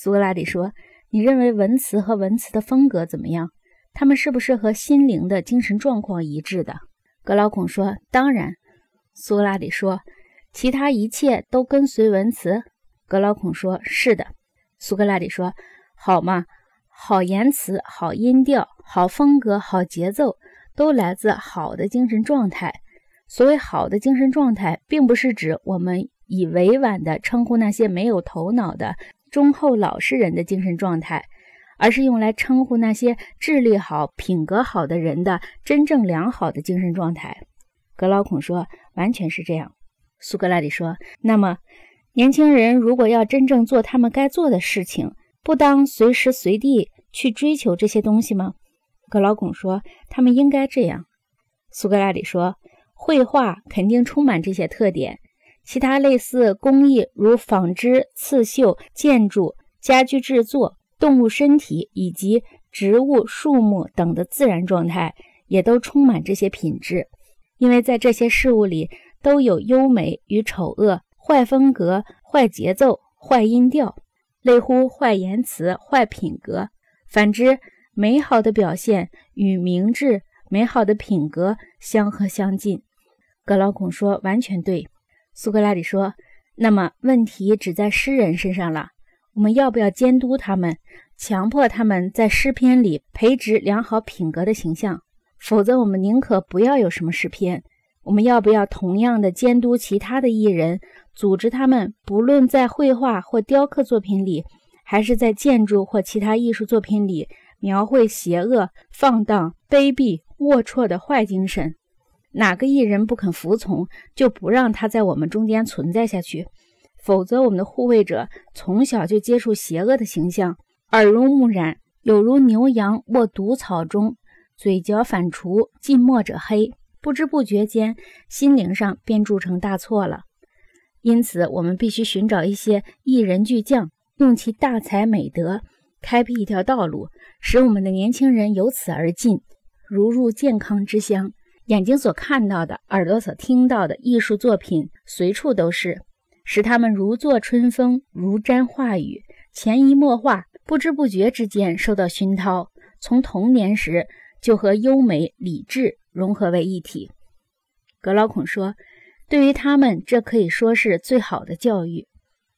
苏格拉底说：“你认为文词和文词的风格怎么样？他们是不是和心灵的精神状况一致的？”格劳孔说：“当然。”苏格拉底说：“其他一切都跟随文词。”格劳孔说：“是的。”苏格拉底说：“好嘛，好言辞、好音调、好风格、好节奏，都来自好的精神状态。所谓好的精神状态，并不是指我们以委婉地称呼那些没有头脑的忠厚老实人的精神状态，而是用来称呼那些智力好、品格好的人的真正良好的精神状态。”格劳孔说：“完全是这样。”苏格拉底说：“那么。”年轻人如果要真正做他们该做的事情，不当随时随地去追求这些东西吗？格劳孔说：“他们应该这样。”苏格拉底说：“绘画肯定充满这些特点，其他类似工艺如纺织、刺绣、建筑、家居制作、动物身体以及植物、树木等的自然状态，也都充满这些品质，因为在这些事物里都有优美与丑恶。”坏风格、坏节奏、坏音调，类乎坏言辞、坏品格。反之，美好的表现与明智、美好的品格相合相近。格劳孔说：“完全对。”苏格拉底说：“那么问题只在诗人身上了。我们要不要监督他们，强迫他们在诗篇里培植良好品格的形象？否则，我们宁可不要有什么诗篇。”我们要不要同样的监督其他的艺人，组织他们，不论在绘画或雕刻作品里，还是在建筑或其他艺术作品里，描绘邪恶、放荡、卑鄙、龌龊的坏精神？哪个艺人不肯服从，就不让他在我们中间存在下去。否则，我们的护卫者从小就接触邪恶的形象，耳濡目染，有如牛羊卧毒草中，嘴嚼反刍，近墨者黑。不知不觉间，心灵上便铸成大错了。因此，我们必须寻找一些艺人巨匠，用其大才美德，开辟一条道路，使我们的年轻人由此而进，如入健康之乡。眼睛所看到的，耳朵所听到的艺术作品，随处都是，使他们如坐春风，如瞻画雨，潜移默化，不知不觉之间受到熏陶，从童年时就和优美理智。融合为一体，格劳孔说：“对于他们，这可以说是最好的教育。”